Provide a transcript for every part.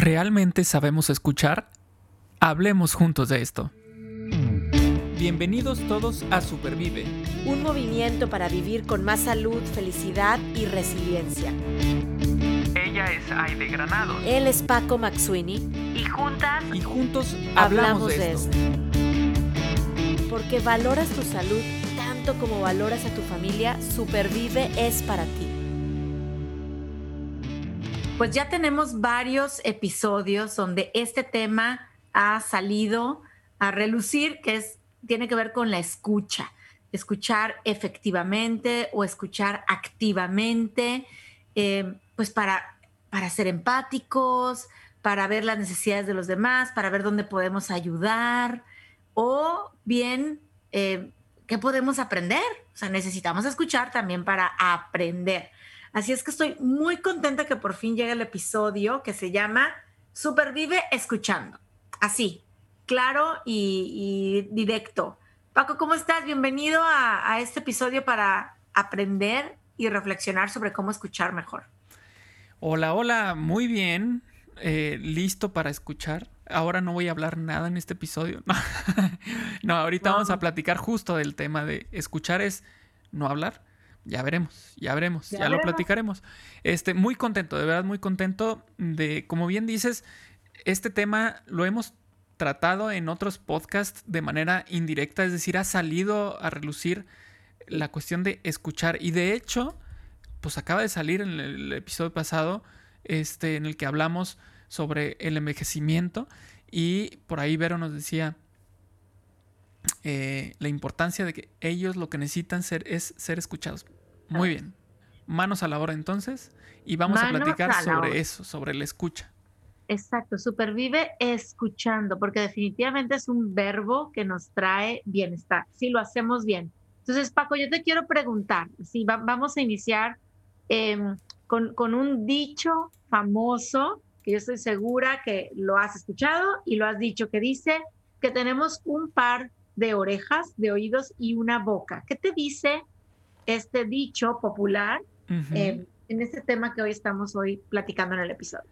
¿Realmente sabemos escuchar? Hablemos juntos de esto. Bienvenidos todos a Supervive. Un movimiento para vivir con más salud, felicidad y resiliencia. Ella es Aide Granado. Él es Paco Maxuini. Y juntas Y juntos hablamos, de, esto. Porque valoras tu salud tanto como valoras a tu familia, Supervive es para ti. Pues ya tenemos varios episodios donde este tema ha salido a relucir, que es, tiene que ver con la escucha. Escuchar efectivamente o escuchar activamente, eh, pues para, para ser empáticos, para ver las necesidades de los demás, para ver dónde podemos ayudar o bien eh, qué podemos aprender. O sea, necesitamos escuchar también para aprender. Así es que estoy muy contenta que por fin llegue el episodio que se llama Supervive escuchando. Así, claro y, directo. Paco, ¿cómo estás? Bienvenido a, este episodio para aprender y reflexionar sobre cómo escuchar mejor. Hola, hola, muy bien. Eh, listo para escuchar. Ahora no voy a hablar nada en este episodio. no, ahorita vamos a platicar justo del tema de escuchar es no hablar ya veremos, ya veremos, ya, lo platicaremos. Este, muy contento, de verdad muy contento de, como bien dices, este tema lo hemos tratado en otros podcasts de manera indirecta, es decir, ha salido a relucir la cuestión de escuchar y de hecho, pues acaba de salir en el episodio pasado, este, en el que hablamos sobre el envejecimiento y por ahí Vero nos decía, eh, la importancia de que ellos lo que necesitan ser es ser escuchados. Muy bien. Manos a la obra entonces y vamos a platicar sobre eso, sobre la escucha. Exacto, supervive escuchando, porque definitivamente es un verbo que nos trae bienestar, si lo hacemos bien. Entonces, Paco, yo te quiero preguntar, si vamos a iniciar em, con, con un dicho famoso, que yo estoy segura que lo has escuchado y lo has dicho, que dice que tenemos un par de orejas, de oídos y una boca. ¿Qué te dice este dicho popular eh, en este tema que hoy estamos hoy platicando en el episodio?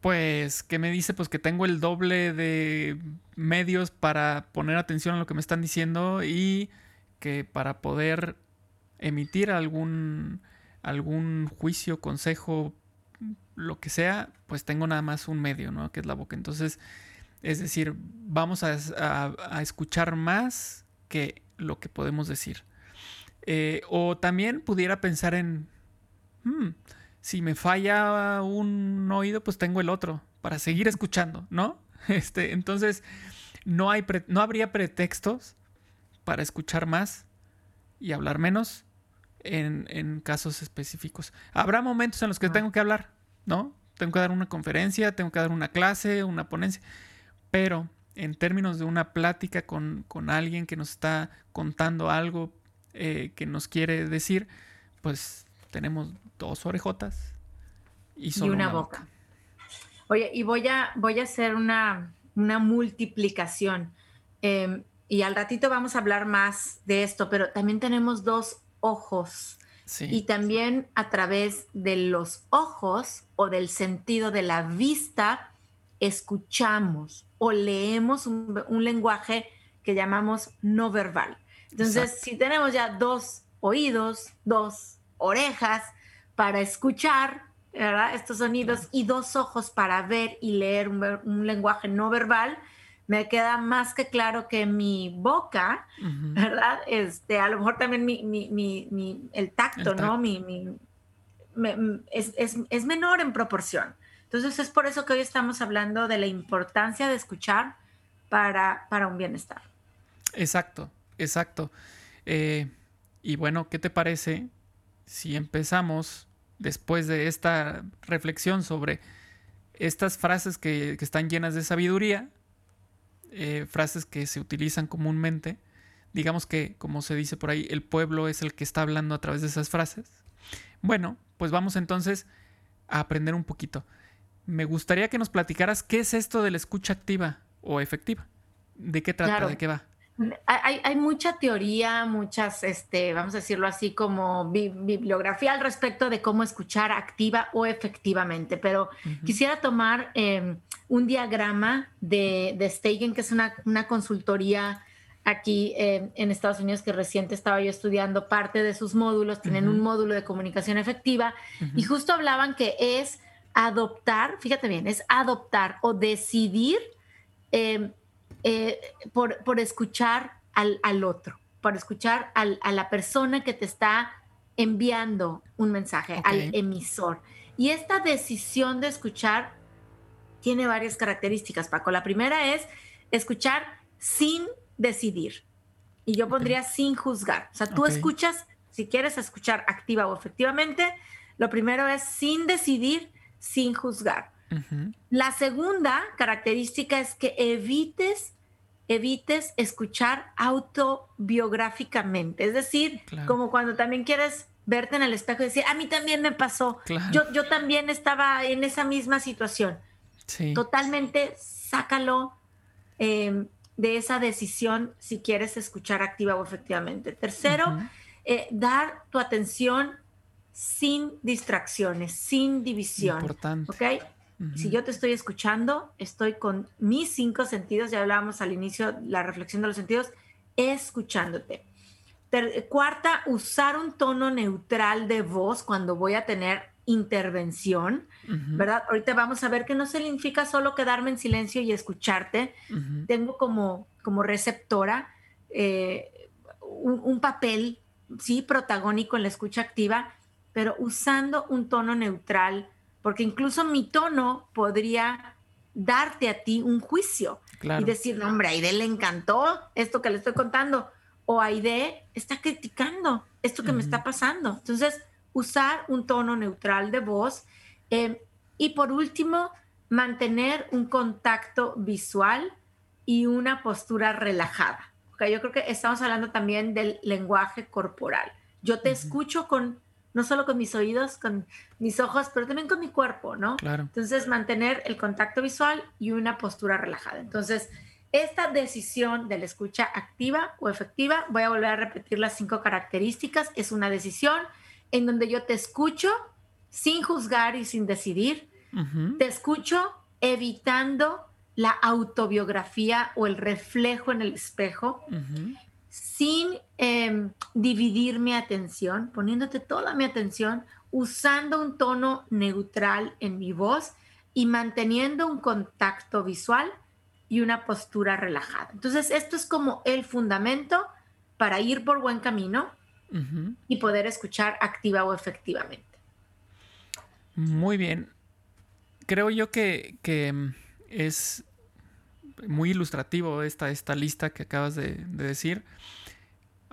Pues, ¿qué me dice? Pues que tengo el doble de medios para poner atención a lo que me están diciendo y que para poder emitir algún, algún juicio, consejo, lo que sea, pues tengo nada más un medio, ¿no? Que es la boca. Entonces, es decir, vamos a, escuchar más que lo que podemos decir. Eh, o también pudiera pensar en, hmm, si me falla un oído, pues tengo el otro para seguir escuchando, ¿no? Este, entonces, no, hay no habría pretextos para escuchar más y hablar menos en, en, casos específicos. Habrá momentos en los que tengo que hablar, ¿no? Tengo que dar una conferencia, tengo que dar una clase, una ponencia pero en términos de una plática con, alguien que nos está contando algo eh, que nos quiere decir, pues tenemos dos orejotas y, solo una, boca. Oye, y voy a, voy a hacer una, multiplicación. Em, y al ratito vamos a hablar más de esto, pero también tenemos dos ojos. Y también a través de los ojos o del sentido de la vista, escuchamos o leemos un, lenguaje que llamamos no verbal. Entonces, si tenemos ya dos oídos, dos orejas para escuchar estos sonidos y dos ojos para ver y leer un, lenguaje no verbal, me queda más que claro que mi boca, ¿verdad? Este, a lo mejor también mi, el tacto, ¿no? Mi, es, es, menor en proporción. Entonces es por eso que hoy estamos hablando de la importancia de escuchar para, para un bienestar. Exacto, exacto. Eh, y bueno, ¿qué te parece si empezamos después de esta reflexión sobre estas frases que, están llenas de sabiduría, eh, frases que se utilizan comúnmente? Digamos que, como se dice por ahí, el pueblo es el que está hablando a través de esas frases. Bueno, pues vamos entonces a aprender un poquito me gustaría que nos platicaras qué es esto de la escucha activa o efectiva. ¿De qué trata? ¿De qué va? Hay, mucha teoría, muchas, este, vamos a decirlo así, como bibliografía al respecto de cómo escuchar activa o efectivamente, pero quisiera tomar em, un diagrama de, de Steigen, que es una, consultoría aquí em, en Estados Unidos que reciente estaba yo estudiando parte de sus módulos, tienen un módulo de comunicación efectiva y justo hablaban que es adoptar, fíjate bien, es adoptar o decidir em, eh, por, escuchar al, otro, por escuchar a la persona que te está enviando un mensaje, al emisor. Y esta decisión de escuchar tiene varias características, Paco. La primera es escuchar sin decidir. Y yo pondría sin juzgar. O sea, tú escuchas, si quieres escuchar activa o efectivamente, lo primero es sin decidir, sin juzgar. La segunda característica es que evites, evites escuchar autobiográficamente. Es decir, como cuando también quieres verte en el espejo y decir, a mí también me pasó, yo, yo también estaba en esa misma situación. Totalmente sácalo em, de esa decisión si quieres escuchar activa o efectivamente. Tercero, eh, dar tu atención sin distracciones, sin división. Importante. ¿Ok? Si yo te estoy escuchando, estoy con mis cinco sentidos, ya hablábamos al inicio la reflexión de los sentidos, escuchándote. cuarta, usar un tono neutral de voz cuando voy a tener intervención, ¿verdad? Ahorita vamos a ver que no significa solo quedarme en silencio y escucharte. Tengo como, como receptora eh, un, un, papel, sí, protagónico en la escucha activa, pero usando un tono neutral porque incluso mi tono podría darte a ti un juicio y decir, no, hombre, a Aide le encantó esto que le estoy contando, o Aide está criticando esto que me está pasando. Entonces, usar un tono neutral de voz. Eh, y por último, mantener un contacto visual y una postura relajada. Okay, yo creo que estamos hablando también del lenguaje corporal. Yo te escucho con no solo con mis oídos, con mis ojos, pero también con mi cuerpo, ¿no? Claro. Entonces, mantener el contacto visual y una postura relajada. Entonces, esta decisión de la escucha activa o efectiva, voy a volver a repetir las cinco características, es una decisión en donde yo te escucho sin juzgar y sin decidir, te escucho evitando la autobiografía o el reflejo en el espejo, sin em, dividir mi atención, poniéndote toda mi atención, usando un tono neutral en mi voz y manteniendo un contacto visual y una postura relajada. Entonces, esto es como el fundamento para ir por buen camino y poder escuchar activa o efectivamente. Muy bien. Creo yo que, que es muy ilustrativo esta, esta lista que acabas de, decir.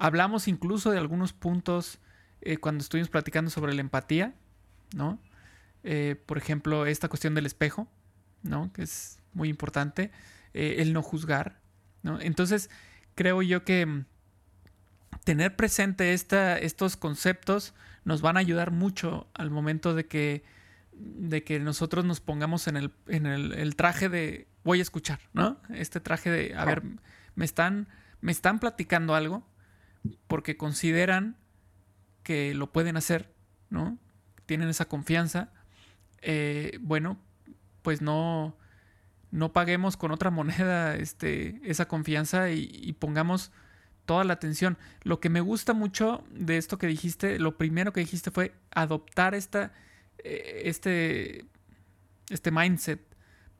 Hablamos incluso de algunos puntos eh, cuando estuvimos platicando sobre la empatía, ¿no? Eh, por ejemplo, esta cuestión del espejo, ¿no? Que es muy importante. Eh, el no juzgar, ¿no? Entonces, creo yo que mm, tener presente esta, estos conceptos nos van a ayudar mucho al momento de que, de que nosotros nos pongamos en el, en el traje de voy a escuchar, ¿no? Este traje de, a ver, me están, me están platicando algo porque consideran que lo pueden hacer, ¿no? Tienen esa confianza. Eh, bueno, pues no, no paguemos con otra moneda este, esa confianza y, pongamos toda la atención. Lo que me gusta mucho de esto que dijiste, lo primero que dijiste fue adoptar esta, eh, este, este mindset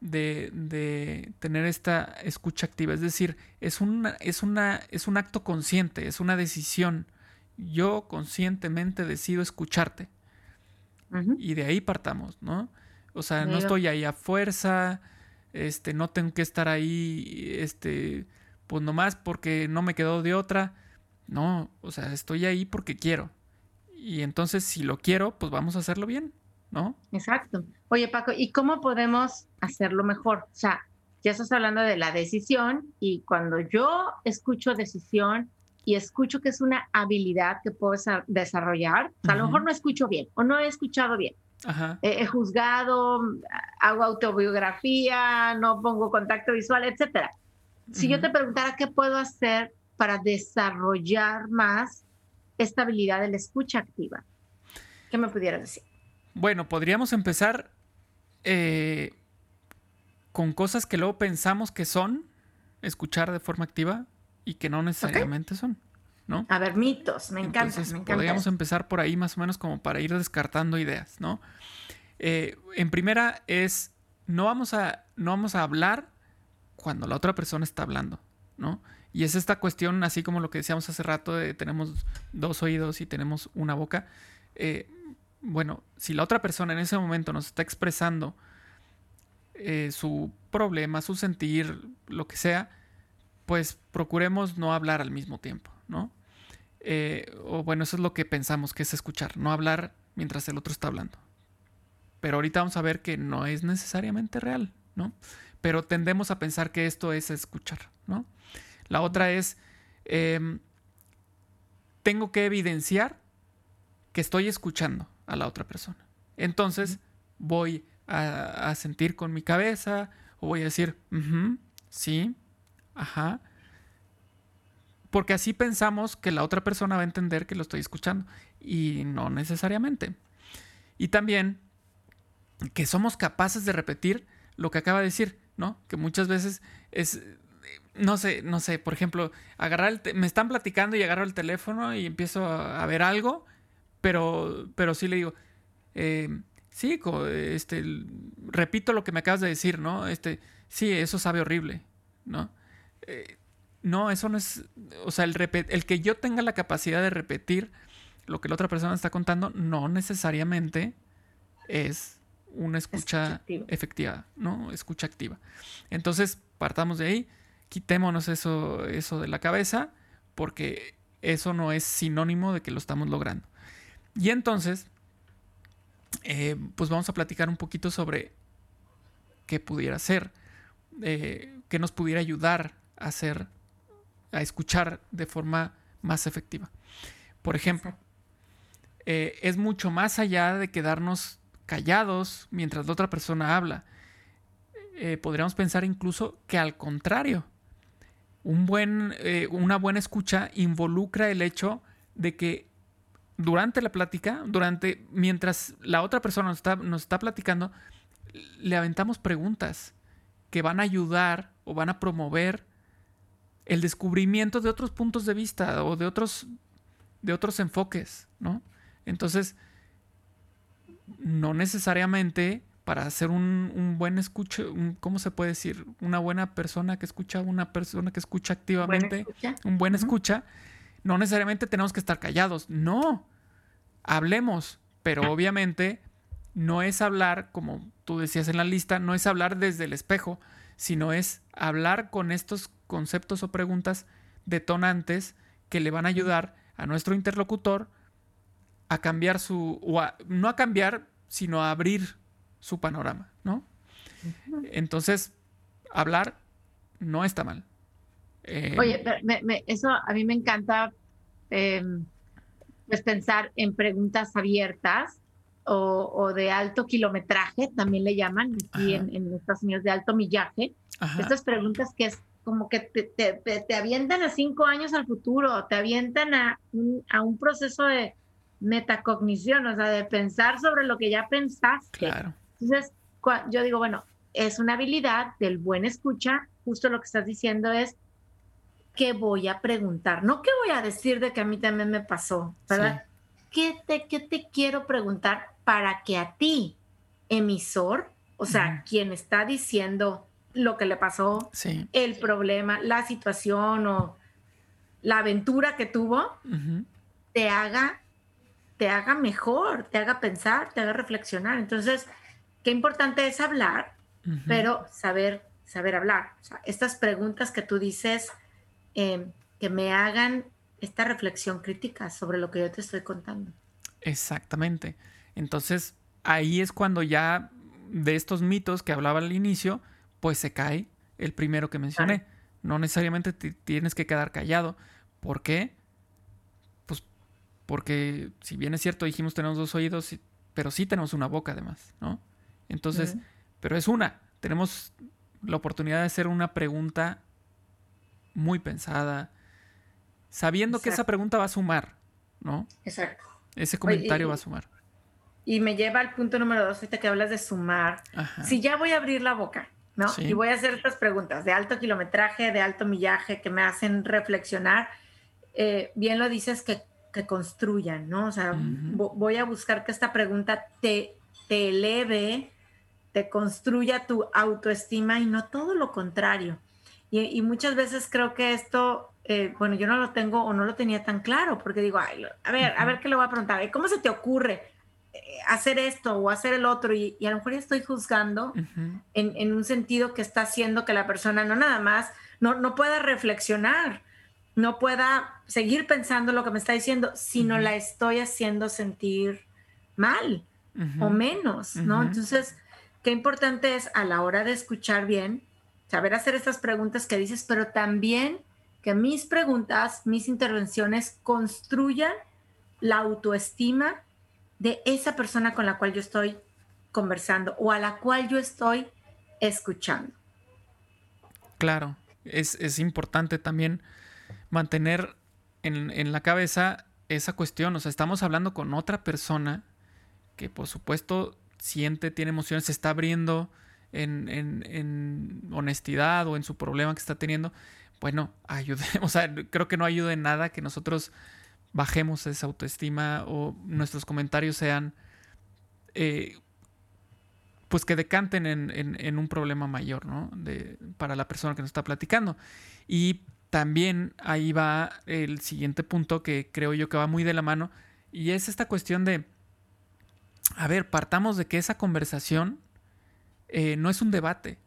de, tener esta escucha activa. Es decir, es, una, es, una, es un acto consciente, es una decisión. Yo conscientemente decido escucharte. Y de ahí partamos, ¿no? O sea, no estoy ahí a fuerza, este, no tengo que estar ahí, este, pues nomás porque no me quedó de otra. No, o sea, estoy ahí porque quiero. Y entonces, si lo quiero, pues vamos a hacerlo bien. ¿No? Exacto. Oye, Paco, ¿y cómo podemos hacerlo mejor? O sea, ya estás hablando de la decisión y cuando yo escucho decisión y escucho que es una habilidad que puedo desarrollar, a lo mejor no escucho bien o no he escuchado bien. He, juzgado, hago autobiografía, no pongo contacto visual, etcétera. si yo te preguntara qué puedo hacer para desarrollar más esta habilidad de la escucha activa, ¿qué me pudieras decir? Bueno, podríamos empezar eh, con cosas que luego pensamos que son escuchar de forma activa y que no necesariamente son. ¿no? A ver, mitos, me encanta. Podríamos empezar por ahí más o menos como para ir descartando ideas, ¿no? Eh, en primera es, no vamos, a, no vamos a hablar cuando la otra persona está hablando, ¿no? Y es esta cuestión, así como lo que decíamos hace rato, de tenemos dos oídos y tenemos una boca. Eh, bueno, si la otra persona en ese momento nos está expresando eh, su problema, su sentir, lo que sea, pues procuremos no hablar al mismo tiempo, ¿no? Eh, o bueno, eso es lo que pensamos que es escuchar, no hablar mientras el otro está hablando. Pero ahorita vamos a ver que no es necesariamente real, ¿no? Pero tendemos a pensar que esto es escuchar, ¿no? La otra es, em, tengo que evidenciar que estoy escuchando a la otra persona. Entonces voy a, sentir con mi cabeza o voy a decir, sí, ajá, porque así pensamos que la otra persona va a entender que lo estoy escuchando y no necesariamente. Y también que somos capaces de repetir lo que acaba de decir, ¿no? Que muchas veces es, no sé, no sé, por ejemplo, agarrar el me están platicando y agarro el teléfono y empiezo a, ver algo, pero, pero sí le digo, eh, sí, este, repito lo que me acabas de decir, ¿no? Este, sí, eso sabe horrible, ¿no? Eh, no, eso no es. O sea, el, el que yo tenga la capacidad de repetir lo que la otra persona está contando, no necesariamente es una escucha, efectiva, ¿no? Escucha activa. Entonces, partamos de ahí, quitémonos eso, eso de la cabeza, porque eso no es sinónimo de que lo estamos logrando. Y entonces, eh, pues vamos a platicar un poquito sobre qué pudiera ser, eh, qué nos pudiera ayudar a a escuchar de forma más efectiva. Por ejemplo, eh, es mucho más allá de quedarnos callados mientras la otra persona habla. Podríamos pensar incluso que al contrario, un buen, una buena escucha involucra el hecho de que durante la plática, durante, mientras la otra persona nos está, nos está platicando, le aventamos preguntas que van a ayudar o van a promover el descubrimiento de otros puntos de vista o de otros, de otros enfoques, ¿no? Entonces, no necesariamente para ser un, buen escucho, ¿cómo se puede decir? Una buena persona que escucha, una persona que escucha activamente, un buen escucha, no necesariamente tenemos que estar callados, no, hablemos, pero obviamente no es hablar, como tú decías en la lista, no es hablar desde el espejo, sino es hablar con estos conceptos o preguntas detonantes que le van a ayudar a nuestro interlocutor a cambiar su, o no a cambiar, sino a abrir su panorama, ¿no? Entonces, hablar no está mal. Eh, Oye, eso a mí me encanta, em, pues pensar en preguntas abiertas o, de alto kilometraje, también le llaman aquí en, en, Estados Unidos, de alto millaje. Estas preguntas que es como que te, te, te, avientan a cinco años al futuro, te avientan a un, a un proceso de metacognición, o sea, de pensar sobre lo que ya pensaste. Claro. Entonces, yo digo, bueno, es una habilidad del buen escucha, justo lo que estás diciendo es, ¿qué voy a preguntar? No qué voy a decir de que a mí también me pasó, ¿verdad? ¿Qué, te, ¿Qué te quiero preguntar para que a ti, emisor, o sea, quien está diciendo lo que le pasó, el problema, la situación o la aventura que tuvo, te haga te haga mejor, te haga pensar, te haga reflexionar. Entonces, qué importante es hablar, pero saber, saber hablar. estas preguntas que tú dices, em, que me hagan esta reflexión crítica sobre lo que yo te estoy contando. Exactamente. Entonces, ahí es cuando ya de estos mitos que hablaba al inicio, pues se cae el primero que mencioné. No necesariamente tienes que quedar callado. ¿Por qué? Pues porque si bien es cierto, dijimos tenemos dos oídos, pero sí tenemos una boca además, ¿no? Entonces, pero es una. Tenemos la oportunidad de hacer una pregunta muy pensada, sabiendo que esa pregunta va a sumar, ¿no? Exacto. Ese comentario va a sumar. Y me lleva al punto número dos, ahorita que hablas de sumar. Si ya voy a abrir la boca, ¿no? Y voy a hacer estas preguntas de alto kilometraje, de alto millaje, que me hacen reflexionar, eh, bien lo dices que, que, construyan, ¿no? O sea, voy a buscar que esta pregunta te, te eleve, te construya tu autoestima y no todo lo contrario. Y, muchas veces creo que esto, eh, bueno, yo no lo tengo o no lo tenía tan claro, porque digo, Ay, a ver, a ver qué le voy a preguntar, ¿cómo se te ocurre eh, hacer esto o hacer el otro? Y, a lo mejor ya estoy juzgando en, en, un sentido que está haciendo que la persona no nada más, no, no pueda reflexionar, no pueda seguir pensando lo que me está diciendo, sino la estoy haciendo sentir mal o menos, ¿no? Entonces, qué importante es a la hora de escuchar bien, saber hacer estas preguntas que dices, pero también que mis preguntas, mis intervenciones construyan la autoestima de esa persona con la cual yo estoy conversando o a la cual yo estoy escuchando. Claro, es, es importante también mantener en, en, la cabeza esa cuestión. O sea, estamos hablando con otra persona que por supuesto siente, tiene emociones, se está abriendo en, en, honestidad o en su problema que está teniendo, bueno, ayudemos. O sea, creo que no ayuda en nada que nosotros bajemos esa autoestima o nuestros comentarios sean, eh, pues que decanten en, en, un problema mayor, ¿no? De, para la persona que nos está platicando. Y también ahí va el siguiente punto que creo yo que va muy de la mano y es esta cuestión de, a ver, partamos de que esa conversación eh, no es un debate,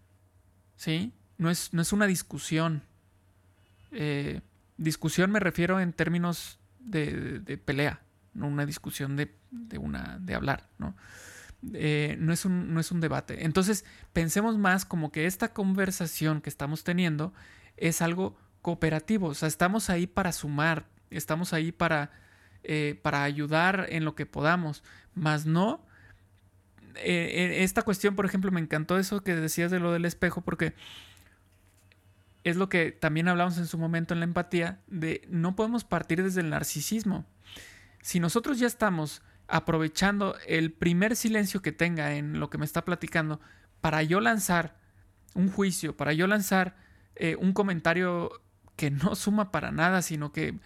¿sí? No es, no es una discusión. Eh, discusión me refiero en términos de, pelea, no una discusión de, una, de hablar, ¿no? Eh, no, es un, no es un debate. Entonces, pensemos más como que esta conversación que estamos teniendo es algo cooperativo, o sea, estamos ahí para sumar, estamos ahí para, para ayudar en lo que podamos, más no eh, esta cuestión, por ejemplo, me encantó eso que decías de lo del espejo, porque es lo que también hablamos en su momento en la empatía, de no podemos partir desde el narcisismo. Si nosotros ya estamos aprovechando el primer silencio que tenga en lo que me está platicando para yo lanzar un juicio, para yo lanzar eh, un comentario que no suma para nada, sino que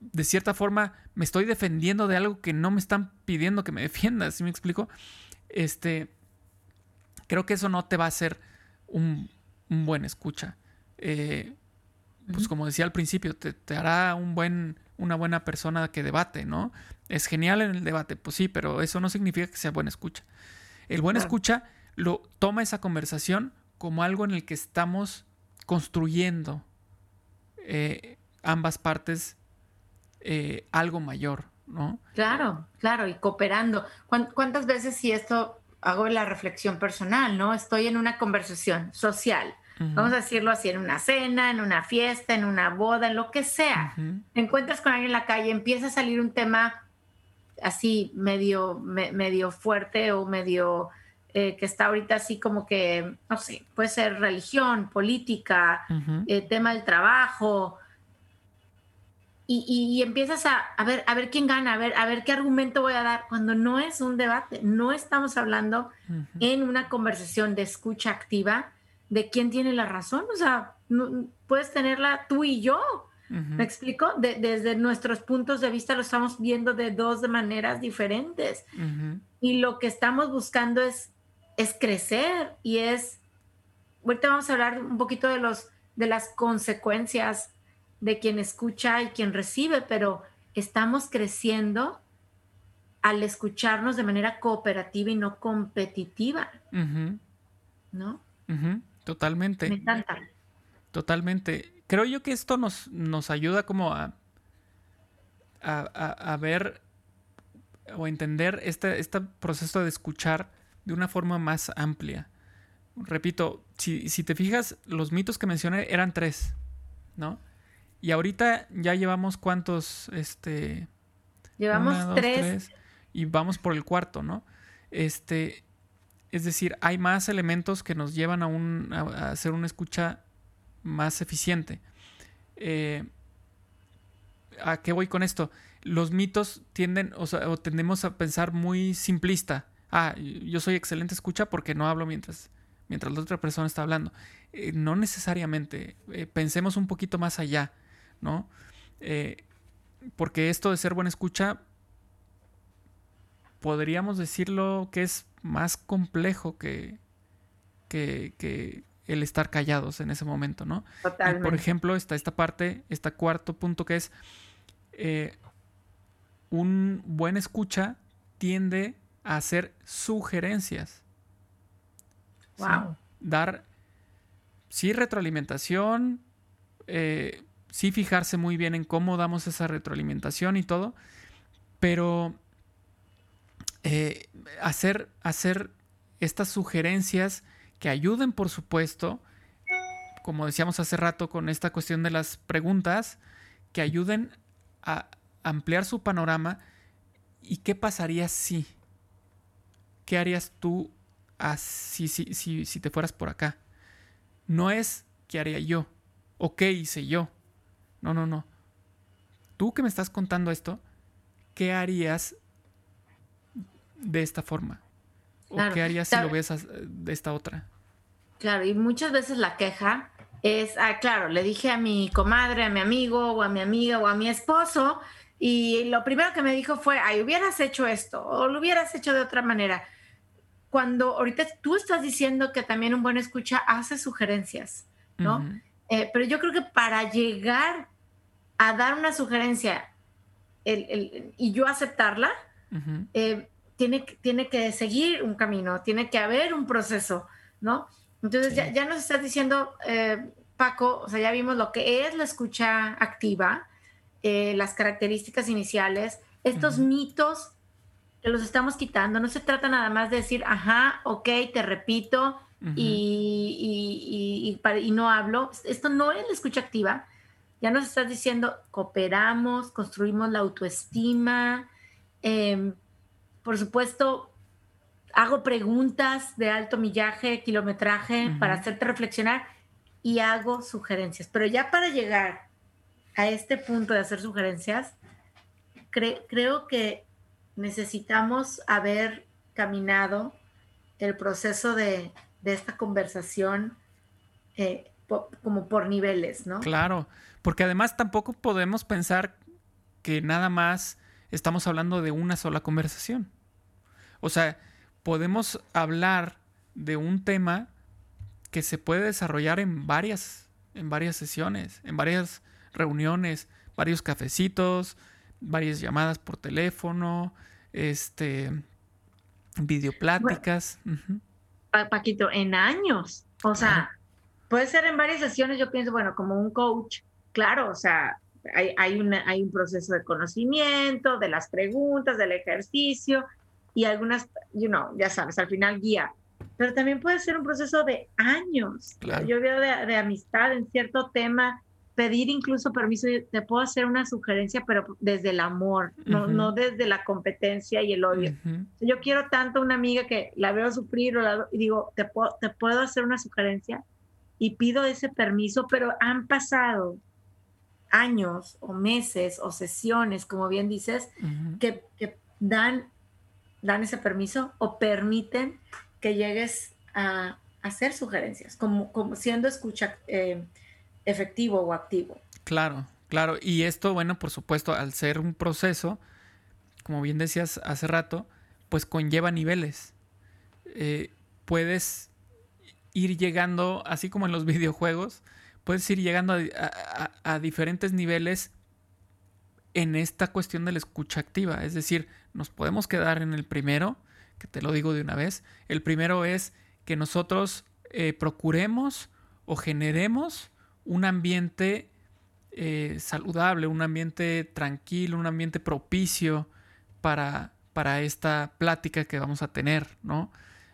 de cierta forma me estoy defendiendo de algo que no me están pidiendo que me defienda, ¿sí me explico? Este, creo que eso no te va a hacer un, buen escucha. Eh, pues como decía al principio, te, hará un buen, una buena persona que debate, ¿no? Es genial en el debate, pues sí, pero eso no significa que sea buena escucha. El buen escucha lo toma esa conversación como algo en el que estamos construyendo eh, ambas partes eh, algo mayor, ¿no? Claro, claro, y cooperando. ¿Cuántas veces si esto hago la reflexión personal, ¿no? Estoy en una conversación social, vamos a decirlo así, en una cena, en una fiesta, en una boda, en lo que sea. encuentras con alguien en la calle, empieza a salir un tema así medio, medio fuerte o medio eh, que está ahorita así como que, no sé, puede ser religión, política, eh, tema del trabajo, y, empiezas a, ver, a ver quién gana, a ver, a ver qué argumento voy a dar, cuando no es un debate, no estamos hablando en una conversación de escucha activa de quién tiene la razón, o sea, puedes tenerla tú y yo, ¿me explico? desde nuestros puntos de vista lo estamos viendo de dos maneras diferentes. Y lo que estamos buscando es, es crecer y es, ahorita vamos a hablar un poquito de, los, de las consecuencias de quien escucha y quien recibe, pero estamos creciendo al escucharnos de manera cooperativa y no competitiva. ¿No? Totalmente. Me encanta. Totalmente. Creo yo que esto nos, nos ayuda como a, a, ver o entender este, este, proceso de escuchar de una forma más amplia. Repito, si, si te fijas, los mitos que mencioné eran tres, ¿no? Y ahorita ya llevamos cuántos, este... Llevamos tres. Y vamos por el cuarto, ¿no? Este, es decir, hay más elementos que nos llevan a, un, a, hacer una escucha más eficiente. Eh, ¿A qué voy con esto? Los mitos tienden, o, sea, o tendemos a pensar muy simplista. Ah, yo soy excelente escucha porque no hablo mientras, mientras la otra persona está hablando. Eh, no necesariamente. Eh, pensemos un poquito más allá, ¿no? porque esto de ser buena escucha, podríamos decirlo que es más complejo que, que, el estar callados en ese momento, ¿no? por ejemplo, está esta parte, este cuarto punto que es eh, un buen escucha tiende a hacer sugerencias. Wow. Dar, sí, retroalimentación, eh, sí fijarse muy bien en cómo damos esa retroalimentación y todo, pero eh, hacer, hacer estas sugerencias que ayuden, por supuesto, como decíamos hace rato con esta cuestión de las preguntas, que ayuden a ampliar su panorama. ¿Y qué pasaría si? ¿Qué harías tú si, si, si, si te fueras por acá? No es qué haría yo o qué hice yo. No, no, no. Tú que me estás contando esto, ¿qué harías de esta forma? ¿O qué harías si lo ves de esta otra? Claro, y muchas veces la queja es, ah, claro, le dije a mi comadre, a mi amigo, o a mi amiga, o a mi esposo, y lo primero que me dijo fue, ay, hubieras hecho esto, o lo hubieras hecho de otra manera. Cuando ahorita tú estás diciendo que también un buen escucha hace sugerencias, ¿no? Eh, pero yo creo que para llegar a dar una sugerencia y yo aceptarla, tiene, tiene que seguir un camino, tiene que haber un proceso, ¿no? Entonces ya, ya, nos estás diciendo, eh, Paco, o sea, ya vimos lo que es la escucha activa, eh, las características iniciales, estos mitos que los estamos quitando. No se trata nada más de decir, ajá, ok, te repito y, y, y, no hablo. Esto no es la escucha activa. Ya nos estás diciendo, cooperamos, construimos la autoestima. Em, por supuesto, hago preguntas de alto millaje, kilometraje, para hacerte reflexionar y hago sugerencias. Pero ya para llegar a este punto de hacer sugerencias, creo que necesitamos haber caminado el proceso de, esta conversación eh, como por niveles, ¿no? Claro, porque además tampoco podemos pensar que nada más estamos hablando de una sola conversación. O sea, podemos hablar de un tema que se puede desarrollar en varias, en varias sesiones, en varias reuniones, varios cafecitos, varias llamadas por teléfono, este, videopláticas. Paquito, en años. O sea, puede ser en varias sesiones, yo pienso, bueno, como un coach, claro, o sea, hay, hay, hay un proceso de conocimiento, de las preguntas, del ejercicio, y algunas, you know, ya sabes, al final guía. Pero también puede ser un proceso de años. Yo veo de, amistad en cierto tema, pedir incluso permiso, te puedo hacer una sugerencia, pero desde el amor, no, no desde la competencia y el odio. Yo quiero tanto a una amiga que la veo sufrir o y digo, ¿te puedo, te puedo hacer una sugerencia y pido ese permiso, pero han pasado años o meses o sesiones, como bien dices, que, que dan dan ese permiso o permiten que llegues a hacer sugerencias, como, como siendo escucha eh, efectivo o activo. Claro, claro. Y esto, bueno, por supuesto, al ser un proceso, como bien decías hace rato, pues conlleva niveles. Eh, puedes ir llegando, así como en los videojuegos, puedes ir llegando a diferentes niveles en esta cuestión de la escucha activa. Es decir, nos podemos quedar en el primero, que te lo digo de una vez. El primero es que nosotros eh, procuremos o generemos un ambiente eh, saludable, un ambiente tranquilo, un ambiente propicio para, para esta plática que vamos a tener, ¿no?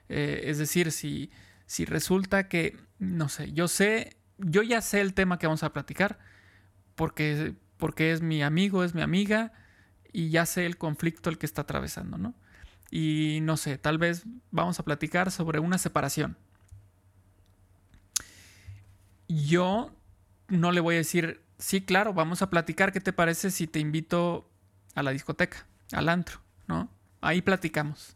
Eh, es decir, si, si resulta que, no sé, yo sé, yo ya sé el tema que vamos a platicar, porque, porque es mi amigo, es mi amiga, y ya sé el conflicto el que está atravesando, ¿no? Y no sé, tal vez vamos a platicar sobre una separación. Yo no le voy a decir sí, claro, vamos a platicar. ¿Qué te parece si te invito a la discoteca, al antro, ¿no? Ahí platicamos.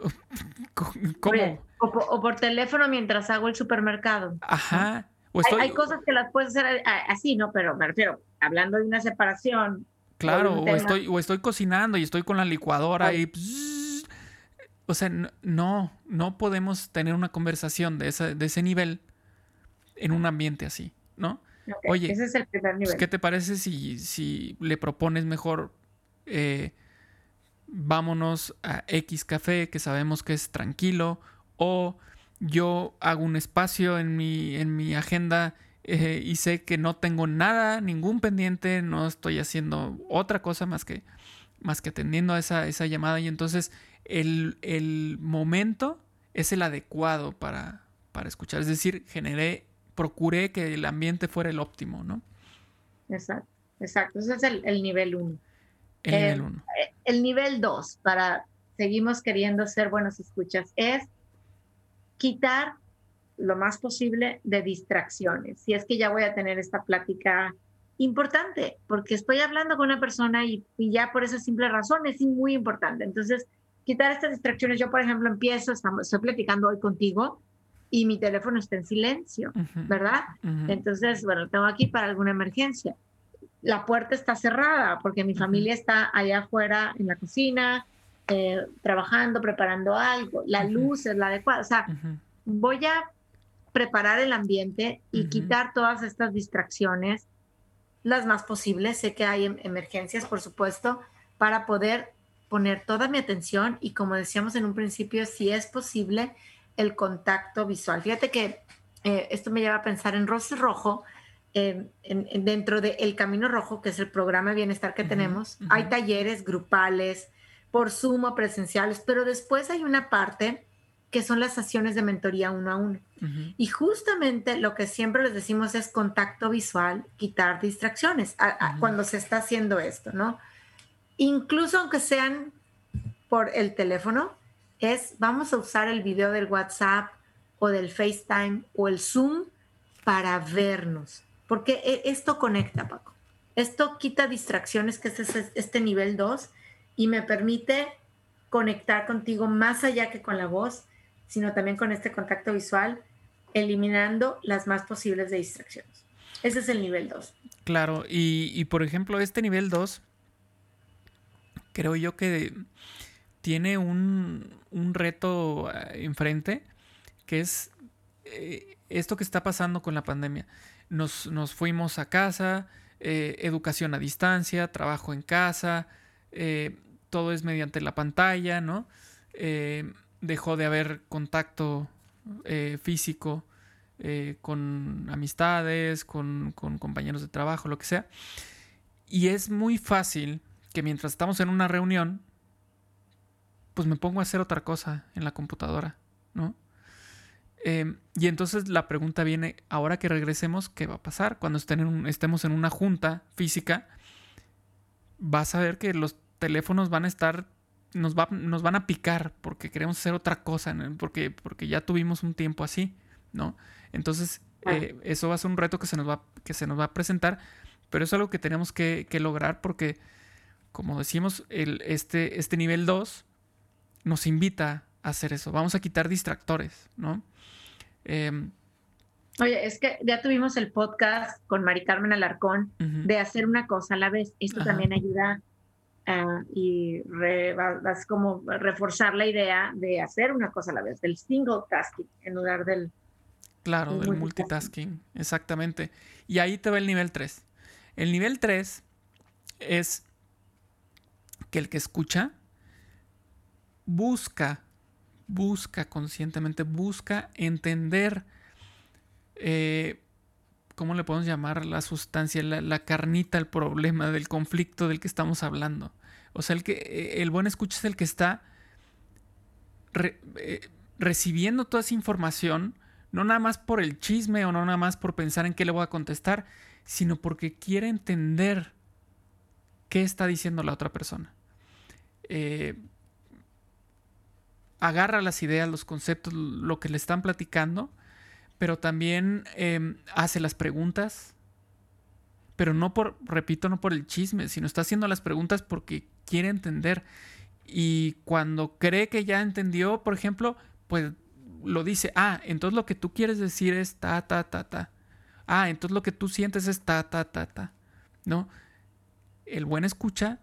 ¿Cómo? O, por teléfono mientras hago el supermercado. Ajá. hay, cosas que las puedes hacer así, ¿no? Pero me refiero, hablando de una separación. Claro, o, estoy, o estoy cocinando y estoy con la licuadora y... o sea, no, no podemos tener una conversación de ese, de ese nivel en un ambiente así, ¿no? Oye, ese es el primer pues, nivel. ¿qué te parece si, si le propones mejor eh, vámonos a X café que sabemos que es tranquilo o yo hago un espacio en mi, en mi agenda eh, y sé que no tengo nada, ningún pendiente, no estoy haciendo otra cosa más que, más que atendiendo a esa, esa llamada y entonces el, el, momento es el adecuado para, para escuchar, es decir, generé, procuré que el ambiente fuera el óptimo, ¿no? Exacto, exacto, ese es el, el nivel uno. El nivel 1. Eh, el nivel 2, para seguimos queriendo ser buenos escuchas, es quitar lo más posible de distracciones. Si es que ya voy a tener esta plática importante, porque estoy hablando con una persona y, ya por esa simple razón es muy importante. Entonces, quitar estas distracciones. Yo, por ejemplo, empiezo, estamos, estoy platicando hoy contigo y mi teléfono está en silencio, ¿verdad? Entonces, bueno, tengo aquí para alguna emergencia la puerta está cerrada porque mi familia está allá afuera en la cocina, eh, trabajando, preparando algo, la luz es la adecuada. O sea, voy a preparar el ambiente y quitar todas estas distracciones, las más posibles. Sé que hay em, emergencias, por supuesto, para poder poner toda mi atención y como decíamos en un principio, si es posible, el contacto visual. Fíjate que eh, esto me lleva a pensar en Rosy Rojo, en, dentro de El Camino Rojo, que es el programa de bienestar que tenemos, hay talleres grupales, por sumo, presenciales, pero después hay una parte que son las sesiones de mentoría uno a uno. Y justamente lo que siempre les decimos es contacto visual, quitar distracciones cuando se está haciendo esto, ¿no? Incluso aunque sean por el teléfono, es vamos a usar el video del WhatsApp o del FaceTime o el Zoom para vernos porque e, esto conecta, Paco. Esto quita distracciones, que es este nivel 2, y me permite conectar contigo más allá que con la voz, sino también con este contacto visual, eliminando las más posibles de distracciones. Ese es el nivel 2. Claro, y, por ejemplo, este nivel 2, creo yo que tiene un, reto eh, enfrente, que es eh, esto que está pasando con la pandemia nos, fuimos a casa, eh, educación a distancia, trabajo en casa, eh, todo es mediante la pantalla, ¿no? Eh, dejó de haber contacto físico con amistades, con compañeros de trabajo, lo que sea. Y es muy fácil que mientras estamos en una reunión, pues me pongo a hacer otra cosa en la computadora, ¿no? Em, y entonces la pregunta viene, ahora que regresemos, ¿qué va a pasar? Cuando estemos en una junta física, vas a ver que los teléfonos van a estar, nos, nos van a picar porque queremos hacer otra cosa, porque, porque ya tuvimos un tiempo así, ¿no? Entonces, eh, eso va a ser un reto que se nos va, que se nos va a presentar, pero es algo que tenemos que, lograr porque, como decimos, el, este, este nivel 2 nos invita a hacer eso. Vamos a quitar distractores, ¿no? Em, Oye, es que ya tuvimos el podcast con Mari Carmen Alarcón de hacer una cosa a la vez. Esto también ayuda a y vas como reforzar la idea de hacer una cosa a la vez, del single tasking en lugar del... Claro, del multitasking. exactamente. Y ahí te va el nivel 3. El nivel 3 es que el que escucha busca busca conscientemente, busca entender, eh, ¿cómo le podemos llamar? La sustancia, la, carnita, el problema del conflicto del que estamos hablando. O sea, el, que, eh, el buen escucha es el que está eh, recibiendo toda esa información, no nada más por el chisme o no nada más por pensar en qué le voy a contestar, sino porque quiere entender qué está diciendo la otra persona. Eh, agarra las ideas, los conceptos, lo que le están platicando, pero también em, hace las preguntas, pero no por, repito, no por el chisme, sino está haciendo las preguntas porque quiere entender. Y cuando cree que ya entendió, por ejemplo, pues lo dice, ah, entonces lo que tú quieres decir es ta, ta, ta, ta. Ah, entonces lo que tú sientes es ta, ta, ta, ta. ¿No? El buen escucha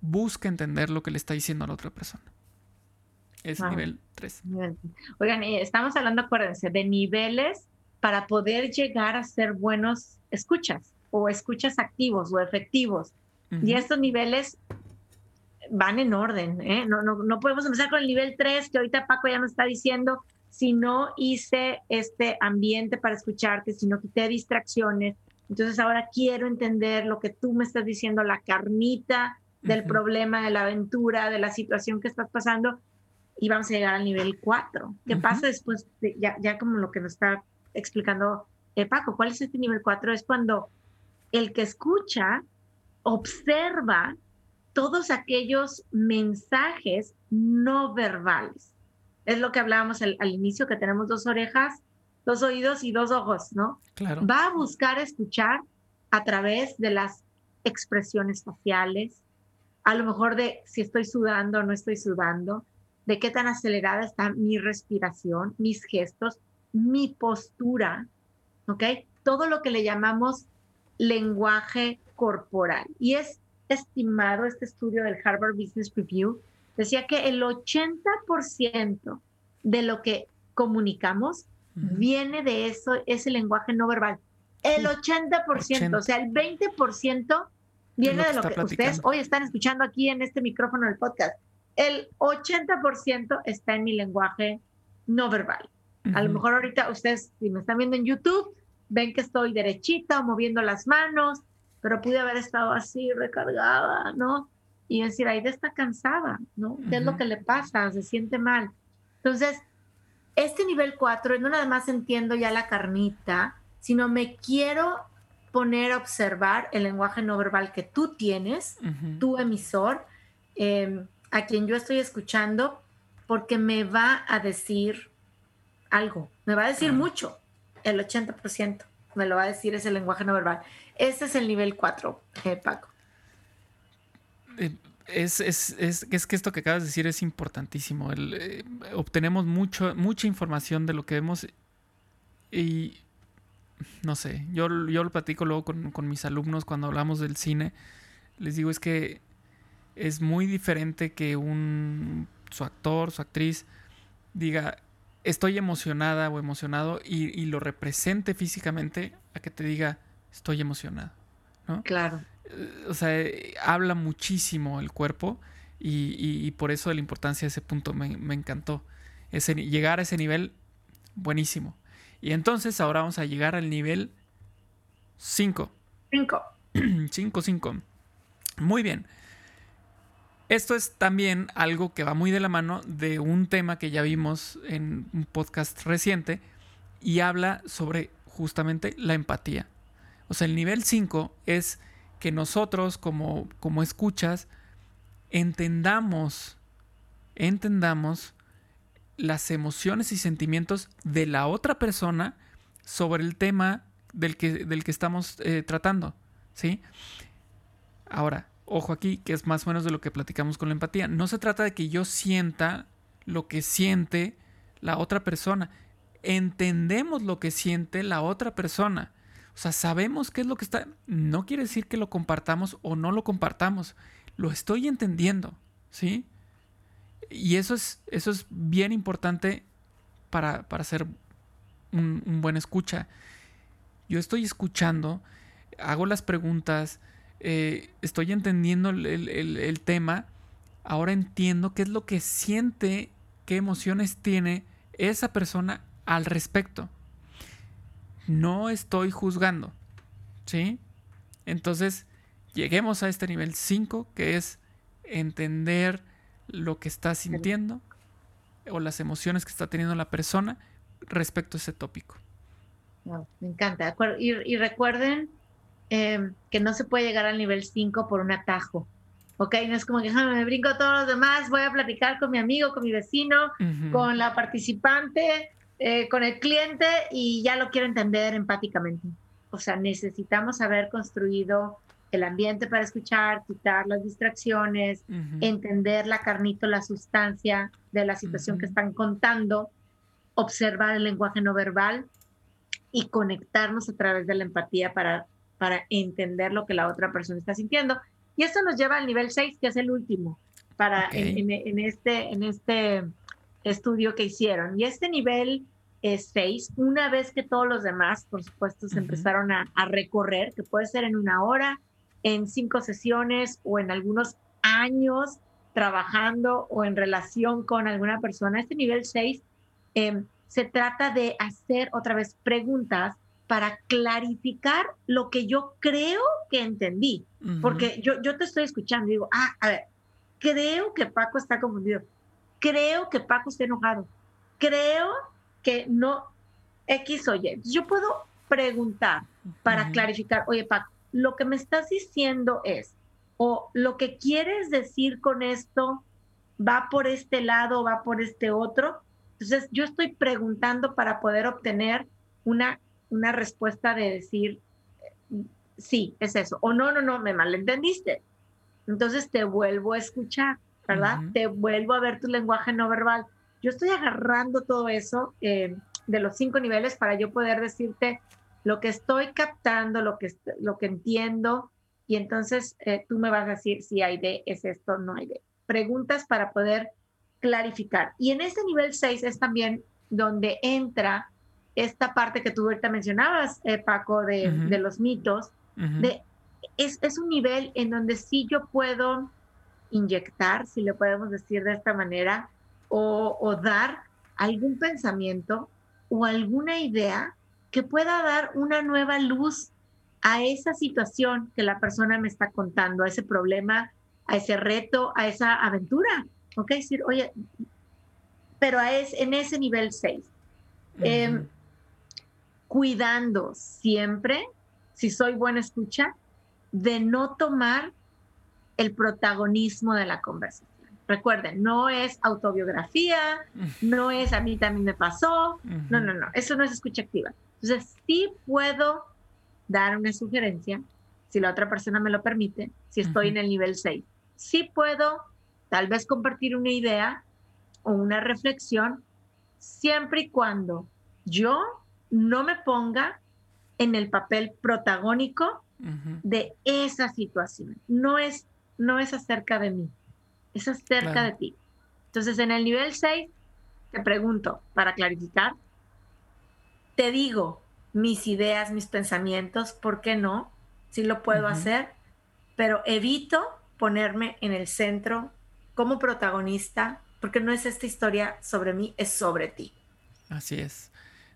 busca entender lo que le está diciendo a la otra persona. Es nivel 3. Oigan, estamos hablando, acuérdense, de niveles para poder llegar a ser buenos escuchas o escuchas activos o efectivos. Y estos niveles van en orden. ¿eh? No, no, no podemos empezar con el nivel 3, que ahorita Paco ya nos está diciendo, si no hice este ambiente para escucharte, si no quité distracciones. Entonces ahora quiero entender lo que tú me estás diciendo, la carnita del problema, de la aventura, de la situación que estás pasando. Y vamos a llegar al nivel 4. ¿Qué pasa después? ya, ya como lo que nos está explicando eh, Paco, ¿cuál es este nivel 4? Es cuando el que escucha observa todos aquellos mensajes no verbales. Es lo que hablábamos al, inicio, que tenemos dos orejas, dos oídos y dos ojos, ¿no? Claro. Va a buscar escuchar a través de las expresiones faciales, a lo mejor de si estoy sudando o no estoy sudando, de qué tan acelerada está mi respiración, mis gestos, mi postura, ¿ok? Todo lo que le llamamos lenguaje corporal. Y es estimado este estudio del Harvard Business Review, decía que el 80% de lo que comunicamos viene de eso, ese lenguaje no verbal. El 80%, o sea, el 20% viene de lo que, ustedes hoy están escuchando aquí en este micrófono del podcast. El 80% está en mi lenguaje no verbal. A lo mejor ahorita ustedes, si me están viendo en YouTube, ven que estoy derechita o moviendo las manos, pero pude haber estado así recargada, ¿no? Y decir, Aida está cansada, ¿no? ¿Qué es lo que le pasa? Se siente mal. Entonces, este nivel 4, no nada más entiendo ya la carnita, sino me quiero poner a observar el lenguaje no verbal que tú tienes, tu emisor, em, a quien yo estoy escuchando, porque me va a decir algo, me va a decir mucho, el 80% me lo va a decir ese lenguaje no verbal. Ese es el nivel 4, eh, Paco. Eh, es, es, es, es, que esto que acabas de decir es importantísimo. Eh, obtenemos mucho, mucha información de lo que vemos y no sé, yo, yo lo platico luego con, con, mis alumnos cuando hablamos del cine. Les digo, es que es muy diferente que un su actor, su actriz diga, estoy emocionada o emocionado y, lo represente físicamente a que te diga estoy emocionado. ¿no? Claro. Eh, o sea, habla muchísimo el cuerpo y, por eso la importancia de ese punto me, encantó. Ese, llegar a ese nivel, buenísimo. Y entonces ahora vamos a llegar al nivel 5. 5. 5, 5. Muy bien. Esto es también algo que va muy de la mano de un tema que ya vimos en un podcast reciente y habla sobre justamente la empatía. O sea, el nivel 5 es que nosotros como, como escuchas entendamos, entendamos las emociones y sentimientos de la otra persona sobre el tema del que, del que estamos eh, tratando. ¿sí? Ahora, ojo aquí, que es más o menos de lo que platicamos con la empatía. No se trata de que yo sienta lo que siente la otra persona. Entendemos lo que siente la otra persona. O sea, sabemos qué es lo que está. No quiere decir que lo compartamos o no lo compartamos. Lo estoy entendiendo, ¿sí? Y eso es, eso es bien importante para, para un buen escucha. Yo estoy escuchando, hago las preguntas, eh, estoy entendiendo el, tema, ahora entiendo qué es lo que siente, qué emociones tiene esa persona al respecto. No estoy juzgando, ¿sí? Entonces, lleguemos a este nivel 5, que es entender lo que está sintiendo o las emociones que está teniendo la persona respecto a ese tópico. me encanta. y recuerden Em, que no se puede llegar al nivel 5 por un atajo. ¿ok? No es como que me brinco todos los demás, voy a platicar con mi amigo, con mi vecino, con la participante, eh, con el cliente y ya lo quiero entender empáticamente. o sea, necesitamos haber construido el ambiente para escuchar, quitar las distracciones, entender la carnito, la sustancia de la situación que están contando, observar el lenguaje no verbal y conectarnos a través de la empatía para, para entender lo que la otra persona está sintiendo. Y esto nos lleva al nivel 6, que es el último, para en, este, en este estudio que hicieron. Y este nivel es 6, una vez que todos los demás, por supuesto, se empezaron a, a recorrer, que puede ser en una hora, en cinco sesiones o en algunos años trabajando o en relación con alguna persona. Este nivel 6 em, se trata de hacer otra vez preguntas para clarificar lo que yo creo que entendí. Porque yo, yo te estoy escuchando y digo, ah, a ver, creo que Paco está confundido. Creo que Paco está enojado. Creo que no X o Y. Yo puedo preguntar para clarificar, oye Paco, lo que me estás diciendo es, o lo que quieres decir con esto va por este lado, va por este otro. Entonces, yo estoy preguntando para poder obtener una, una respuesta de decir, sí, es eso, o no, no, no, me malentendiste. Entonces te vuelvo a escuchar, ¿verdad? Te vuelvo a ver tu lenguaje no verbal. Yo estoy agarrando todo eso eh, de los cinco niveles para yo poder decirte, lo que estoy captando, lo que, lo que entiendo, y entonces eh, tú me vas a decir si hay de, es esto, no hay de. Preguntas para poder clarificar. Y en este nivel 6 es también donde entra esta parte que tú ahorita mencionabas, eh, Paco, de, de, los mitos. de, es, es, un nivel en donde sí yo puedo inyectar, si le podemos decir de esta manera, o, o dar algún pensamiento o alguna idea que pueda dar una nueva luz a esa situación que la persona me está contando, a ese problema, a ese reto, a esa aventura. ¿Ok? Decir, oye, pero es, en ese nivel 6. Em, cuidando siempre, si soy buena escucha, de no tomar el protagonismo de la conversación. Recuerden, no es autobiografía, no es a mí también me pasó, no, no, no, eso no es escucha activa. Entonces, sí puedo dar una sugerencia, si la otra persona me lo permite, si estoy en el nivel 6. Sí puedo tal vez compartir una idea o una reflexión, siempre y cuando yo no me ponga en el papel protagónico de esa situación. No es, no es acerca de mí, es acerca de ti. Entonces, en el nivel 6, te pregunto, para clarificar, te digo mis ideas, mis pensamientos, ¿por qué no? Sí lo puedo hacer, pero evito ponerme en el centro como protagonista, porque no es esta historia sobre mí, es sobre ti. Así es,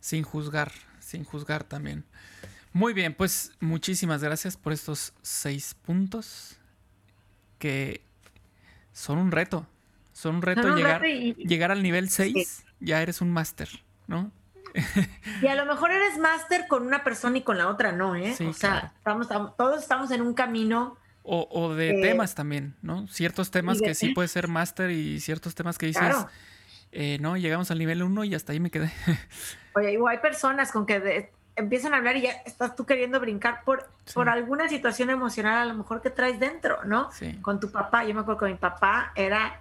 sin juzgar, sin juzgar también. Muy bien, pues muchísimas gracias por estos seis puntos que son un reto. Son un reto, llegar, llegar al nivel 6, ya eres un máster, ¿no? Y a lo mejor eres máster con una persona y con la otra no, ¿eh? o sea, estamos, todos estamos en un camino. O, de temas también, ¿no? Ciertos temas que sí puede ser máster y ciertos temas que dices, eh, no, llegamos al nivel 1 y hasta ahí me quedé. Oye, igual hay personas con que empiezan a hablar y ya estás tú queriendo brincar por, por alguna situación emocional a lo mejor que traes dentro, ¿no? Con tu papá. Yo me acuerdo que mi papá era,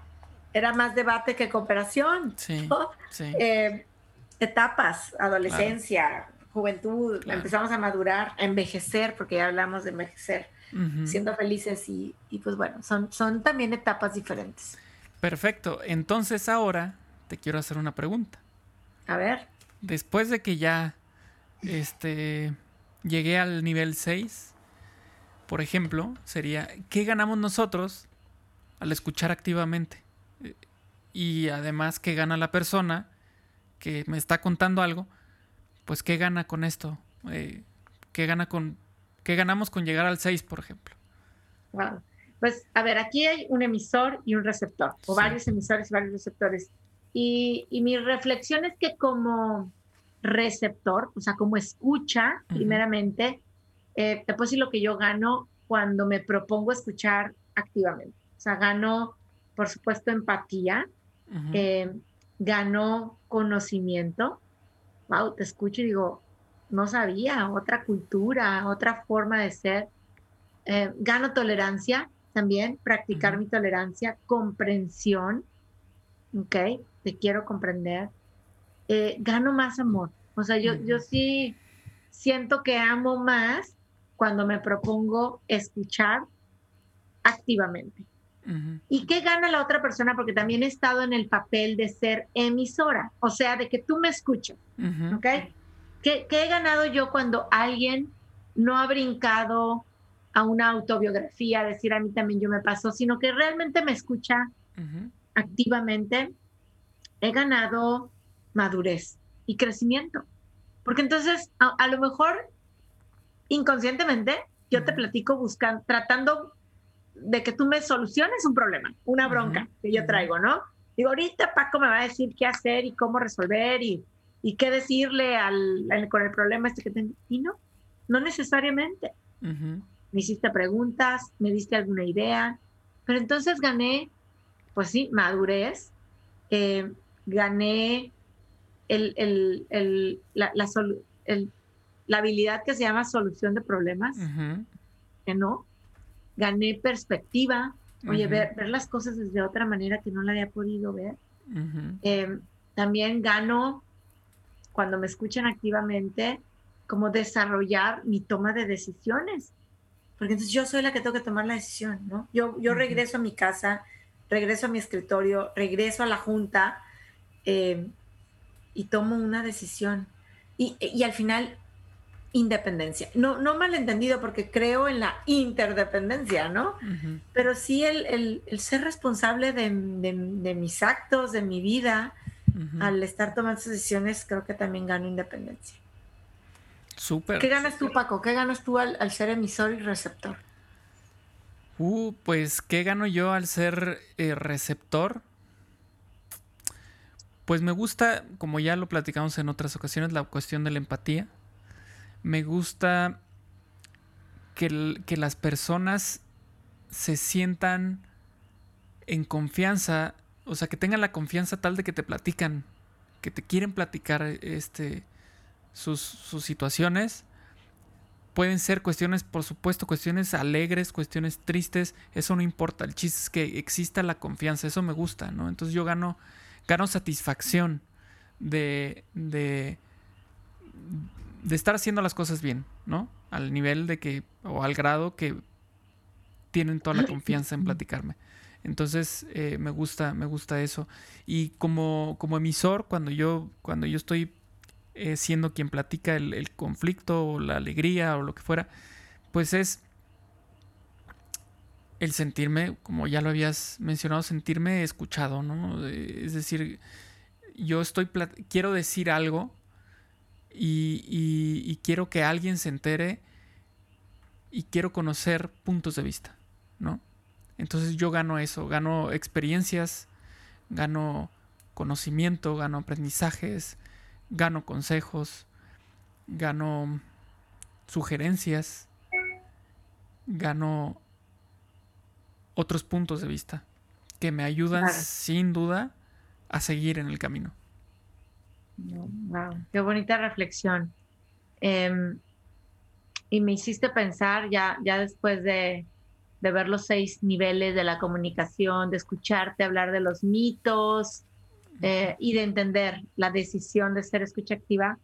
era más debate que cooperación. Sí. sí. Eh, etapas, adolescencia, juventud, empezamos a madurar, a envejecer, porque ya hablamos de envejecer, siendo felices y, pues bueno, son, son también etapas diferentes. Perfecto, entonces ahora te quiero hacer una pregunta. A ver. Después de que ya este, llegué al nivel 6, por ejemplo, sería, ¿qué ganamos nosotros al escuchar activamente? Y además, ¿qué gana la persona que me está contando algo, pues ¿qué gana con esto? Eh, ¿qué, gana con, ¿Qué ganamos con llegar al 6, por ejemplo? Wow. Pues a ver, aquí hay un emisor y un receptor, o varios emisores y varios receptores. Y, y, mi reflexión es que como receptor, o sea, como escucha, primeramente, eh, te puedo decir lo que yo gano cuando me propongo escuchar activamente. O sea, gano, por supuesto, empatía, eh, gano conocimiento. Wow, te escucho y digo, no sabía, otra cultura, otra forma de ser. Eh, gano tolerancia también, practicar mi tolerancia, comprensión, ¿ok? Te quiero comprender. Eh, gano más amor. O sea, yo, yo sí siento que amo más cuando me propongo escuchar activamente. ¿Y qué gana la otra persona? Porque también he estado en el papel de ser emisora, o sea, de que tú me escuchas, ¿ok? ¿Qué, he ganado yo cuando alguien no ha brincado a una autobiografía, a decir a mí también yo me paso, sino que realmente me escucha activamente? He ganado madurez y crecimiento. Porque entonces, a, lo mejor inconscientemente, yo te platico buscando, tratando de que tú me soluciones un problema, una bronca que yo traigo, ¿no? Digo, ahorita Paco me va a decir qué hacer y cómo resolver y, y qué decirle al, con el problema este que tengo. Y no, no necesariamente. Me hiciste preguntas, me diste alguna idea, pero entonces gané, pues sí, madurez, eh, gané el, el, el, la, la, la, habilidad que se llama solución de problemas, que no, gané perspectiva, oye, ver, ver, las cosas desde otra manera que no la había podido ver. Em, también gano, cuando me escuchan activamente, como desarrollar mi toma de decisiones. Porque entonces yo soy la que tengo que tomar la decisión, ¿no? Yo, yo regreso a mi casa, regreso a mi escritorio, regreso a la junta em, y tomo una decisión. Y, y al final independencia. No, no malentendido porque creo en la interdependencia, ¿no? Pero sí el, ser responsable de, mis actos, de mi vida, al estar tomando decisiones, creo que también gano independencia. Súper. ¿Qué ganas tú, Paco? ¿Qué ganas tú al, ser emisor y receptor? Uh, pues, ¿qué gano yo al ser eh, receptor? Pues me gusta, como ya lo platicamos en otras ocasiones, la cuestión de la empatía me gusta que, las personas se sientan en confianza, o sea, que tengan la confianza tal de que te platican, que te quieren platicar este, sus, situaciones. Pueden ser cuestiones, por supuesto, cuestiones alegres, cuestiones tristes, eso no importa. El chiste es que exista la confianza, eso me gusta, ¿no? Entonces yo gano, gano satisfacción de, de, de estar haciendo las cosas bien, ¿no? Al nivel de que, o al grado que tienen toda la confianza en platicarme. Entonces, eh, me gusta, me gusta eso. Y como, como emisor, cuando yo, cuando yo estoy eh, siendo quien platica el, conflicto o la alegría o lo que fuera, pues es el sentirme, como ya lo habías mencionado, sentirme escuchado, ¿no? Es decir, yo estoy, quiero decir algo y, quiero que alguien se entere y quiero conocer puntos de vista, ¿no? Entonces yo gano eso, gano experiencias, gano conocimiento, gano aprendizajes, gano consejos, gano sugerencias, gano otros puntos de vista que me ayudan sin duda a seguir en el camino. Wow, qué bonita reflexión. Em, y me hiciste pensar ya, ya después de, ver los seis niveles de la comunicación, de escucharte hablar de los mitos eh, y de entender la decisión de ser escucha activa,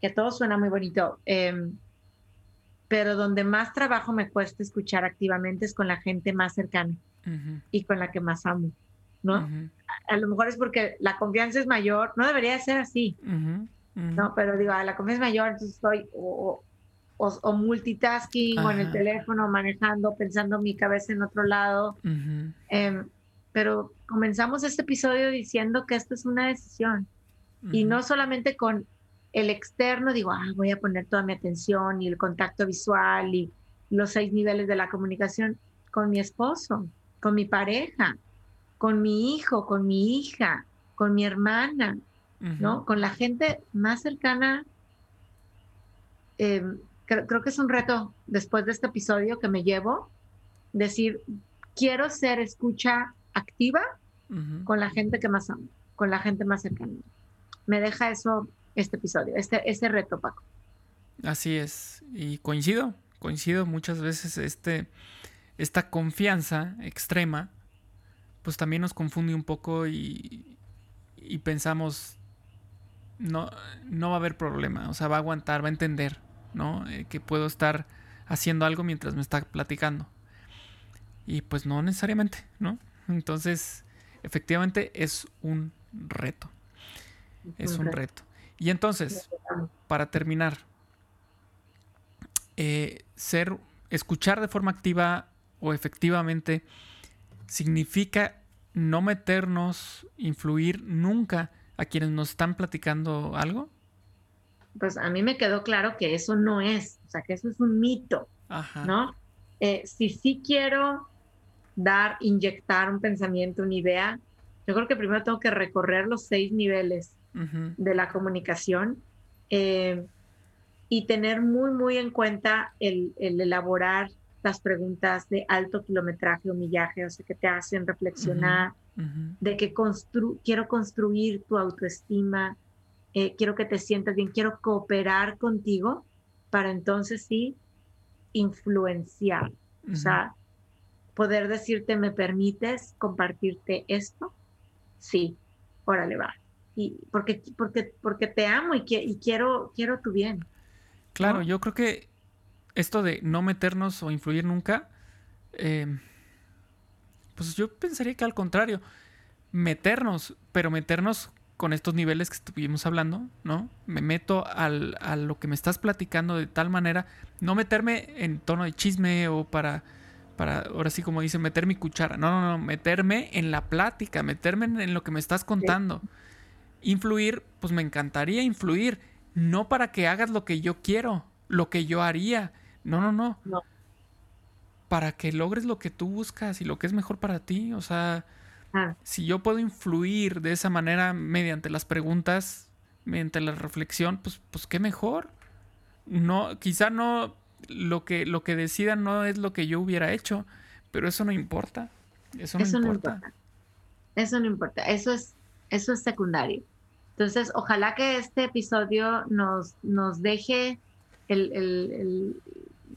que todo suena muy bonito. Em, pero donde más trabajo me cuesta escuchar activamente es con la gente más cercana y con la que más amo, ¿no? a lo mejor es porque la confianza es mayor, no debería ser así, ¿no? Pero digo, la confianza es mayor, entonces estoy o, o, multitasking o en el teléfono, manejando, pensando mi cabeza en otro lado. Em, pero comenzamos este episodio diciendo que esto es una decisión y no solamente con el externo, digo, ah, voy a poner toda mi atención y el contacto visual y los seis niveles de la comunicación con mi esposo, con mi pareja, con mi hijo, con mi hija, con mi hermana, ¿no? Con la gente más cercana. Em, creo, que es un reto después de este episodio que me llevo, decir, quiero ser escucha activa con la gente que más amo, con la gente más cercana. Me deja eso este episodio, este, este reto, Paco. Así es. Y coincido, coincido muchas veces este, esta confianza extrema, pues también nos confunde un poco y, y pensamos, no, no va a haber problema, o sea, va a aguantar, va a entender, ¿no? Eh, que puedo estar haciendo algo mientras me está platicando. Y pues no necesariamente, ¿no? Entonces, efectivamente es un reto. Es un reto. Y entonces, para terminar, eh, ser, escuchar de forma activa o efectivamente significa no meternos, influir nunca a quienes nos están platicando algo? Pues a mí me quedó claro que eso no es, o sea, que eso es un mito, ¿no? Eh, si sí quiero dar, inyectar un pensamiento, una idea, yo creo que primero tengo que recorrer los seis niveles de la comunicación eh, y tener muy, muy en cuenta el, elaborar las preguntas de alto kilometraje o millaje, o sea, que te hacen reflexionar, de que quiero construir tu autoestima, eh, quiero que te sientas bien, quiero cooperar contigo para entonces sí influenciar, o sea, poder decirte, ¿me permites compartirte esto? Sí, órale, va. Y porque, porque, porque te amo y, y quiero, quiero tu bien. Claro, yo creo que esto de no meternos o influir nunca, em, pues yo pensaría que al contrario, meternos, pero meternos con estos niveles que estuvimos hablando, ¿no? Me meto al, a lo que me estás platicando de tal manera, no meterme en tono de chisme o para, para, ahora sí como dice, meter mi cuchara, no, no, no, meterme en la plática, meterme en, lo que me estás contando. Influir, pues me encantaría influir, no para que hagas lo que yo quiero, lo que yo haría, no, no, no. No. Para que logres lo que tú buscas y lo que es mejor para ti, o sea si yo puedo influir de esa manera mediante las preguntas, mediante la reflexión, pues, pues qué mejor. No, quizá no lo que, lo que decidan no es lo que yo hubiera hecho, pero eso no importa. Eso no, importa. Eso no importa. Eso es, eso es secundario. Entonces, ojalá que este episodio nos, nos deje el,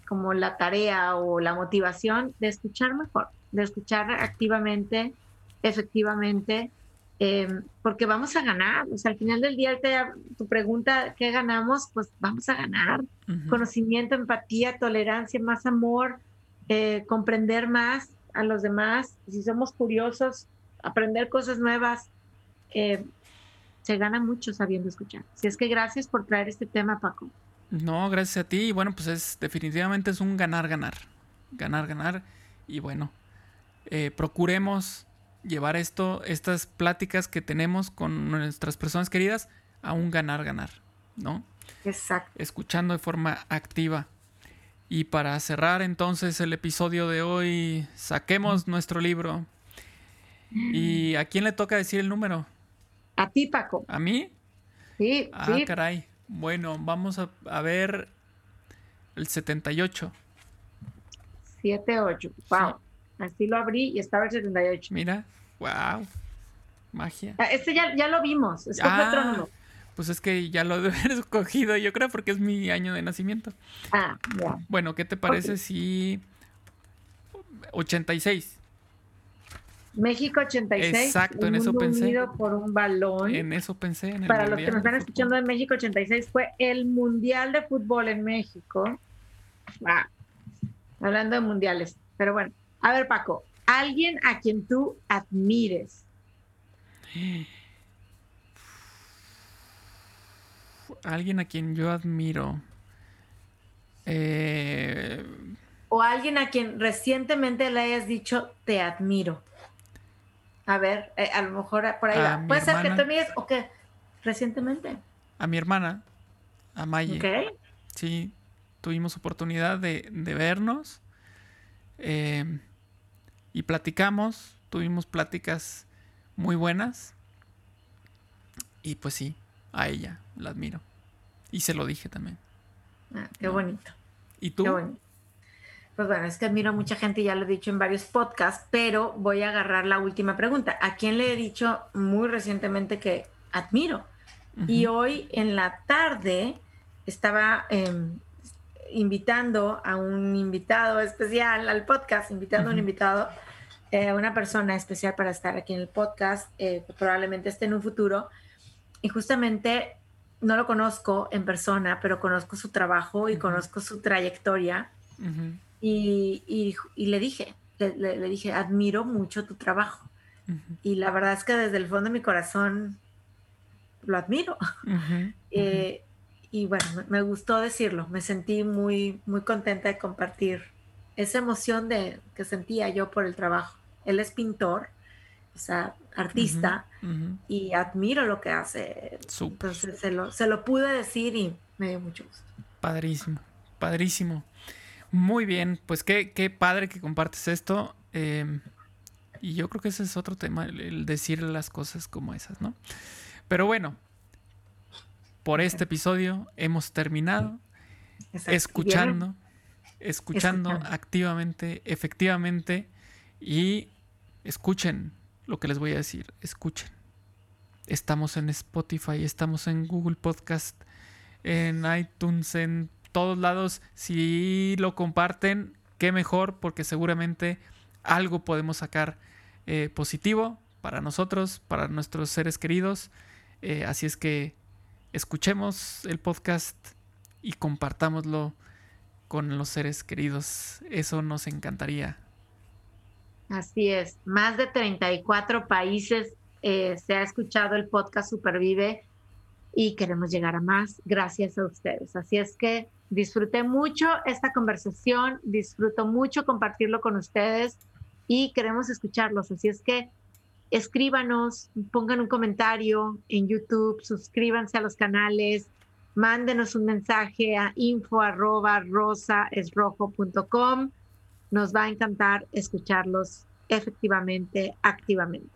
como la tarea o la motivación de escuchar mejor, de escuchar activamente efectivamente, em, porque vamos a ganar. O sea, al final del día, tu pregunta, ¿qué ganamos? Pues vamos a ganar. Conocimiento, empatía, tolerancia, más amor, eh, comprender más a los demás. Si somos curiosos, aprender cosas nuevas, eh, se gana mucho sabiendo escuchar. Así es que gracias por traer este tema, Paco. No, gracias a ti. Y bueno, pues es definitivamente es un ganar, ganar. Ganar, ganar. Y bueno, eh, procuremos llevar esto, estas pláticas que tenemos con nuestras personas queridas a un ganar, ganar, ¿no? Exacto. Escuchando de forma activa. Y para cerrar entonces el episodio de hoy, saquemos nuestro libro. ¿Y a quién le toca decir el número? A ti, Paco. ¿A mí? Sí. Ah, caray. Bueno, vamos a, a ver el 78. 78. Wow. Así lo abrí y estaba el 78. Mira, wow. Magia. Ah, este ya, ya lo vimos, es ah, Pues es que ya lo debe haber escogido, yo creo, porque es mi año de nacimiento. Ah, ya. Bueno, ¿qué te parece si 86? México 86. Exacto, en eso pensé. Unido por un balón. En eso pensé. En el Para los que nos están escuchando de México 86 fue el Mundial de Fútbol en México. Ah, hablando de mundiales. Pero bueno, a ver, Paco, alguien a quien tú admires. Alguien a quien yo admiro. Eh, o alguien a quien recientemente le hayas dicho te admiro. A ver, eh, a lo mejor por ahí va. Puede ser que te admires o que recientemente. A mi hermana, a Maye. Okay. Sí, tuvimos oportunidad de, de vernos. Eh, y platicamos, tuvimos pláticas muy buenas. Y pues sí, a ella la admiro. Y se lo dije también. Ah, qué bonito. ¿Y tú? Pues bueno, es que admiro a mucha gente, ya lo he dicho en varios podcasts, pero voy a agarrar la última pregunta. ¿A quién le he dicho muy recientemente que admiro? Y hoy en la tarde estaba em, invitando a un invitado especial al podcast, invitando a un invitado, eh, una persona especial para estar aquí en el podcast, eh, probablemente esté en un futuro. Y justamente no lo conozco en persona, pero conozco su trabajo y conozco su trayectoria. y, y, le dije, le, dije, admiro mucho tu trabajo. Y la verdad es que desde el fondo de mi corazón lo admiro. Eh, y bueno, me gustó decirlo, me sentí muy, muy contenta de compartir esa emoción de, que sentía yo por el trabajo. Él es pintor, o sea, artista, y admiro lo que hace. Entonces se lo, se lo pude decir y me dio mucho gusto. Padrísimo, padrísimo. Muy bien, pues qué, qué padre que compartes esto. Em, y yo creo que ese es otro tema, el, decir las cosas como esas, ¿no? Pero bueno, por este episodio hemos terminado escuchando, escuchando activamente, efectivamente, y escuchen lo que les voy a decir, escuchen. Estamos en Spotify, estamos en Google Podcast, en iTunes, en todos lados. Si lo comparten, qué mejor, porque seguramente algo podemos sacar eh, positivo para nosotros, para nuestros seres queridos. Eh, así es que escuchemos el podcast y compartámoslo con los seres queridos. Eso nos encantaría. Así es. Más de 34 países eh, se ha escuchado el podcast Supervive y queremos llegar a más gracias a ustedes. Así es que disfruté mucho esta conversación, disfruto mucho compartirlo con ustedes y queremos escucharlos. Así es que escríbanos, pongan un comentario en YouTube, suscríbanse a los canales, mándenos un mensaje a info arroba. Nos va a encantar escucharlos efectivamente, activamente.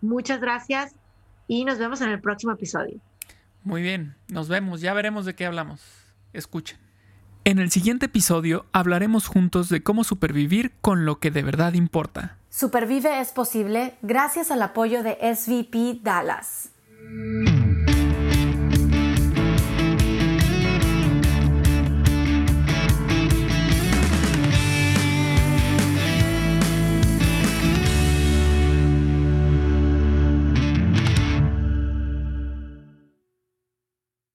Muchas gracias y nos vemos en el próximo episodio. Muy bien, nos vemos, ya veremos de qué hablamos. Escuchen. En el siguiente episodio hablaremos juntos de cómo supervivir con lo que de verdad importa. Supervive es posible gracias al apoyo de SVP Dallas.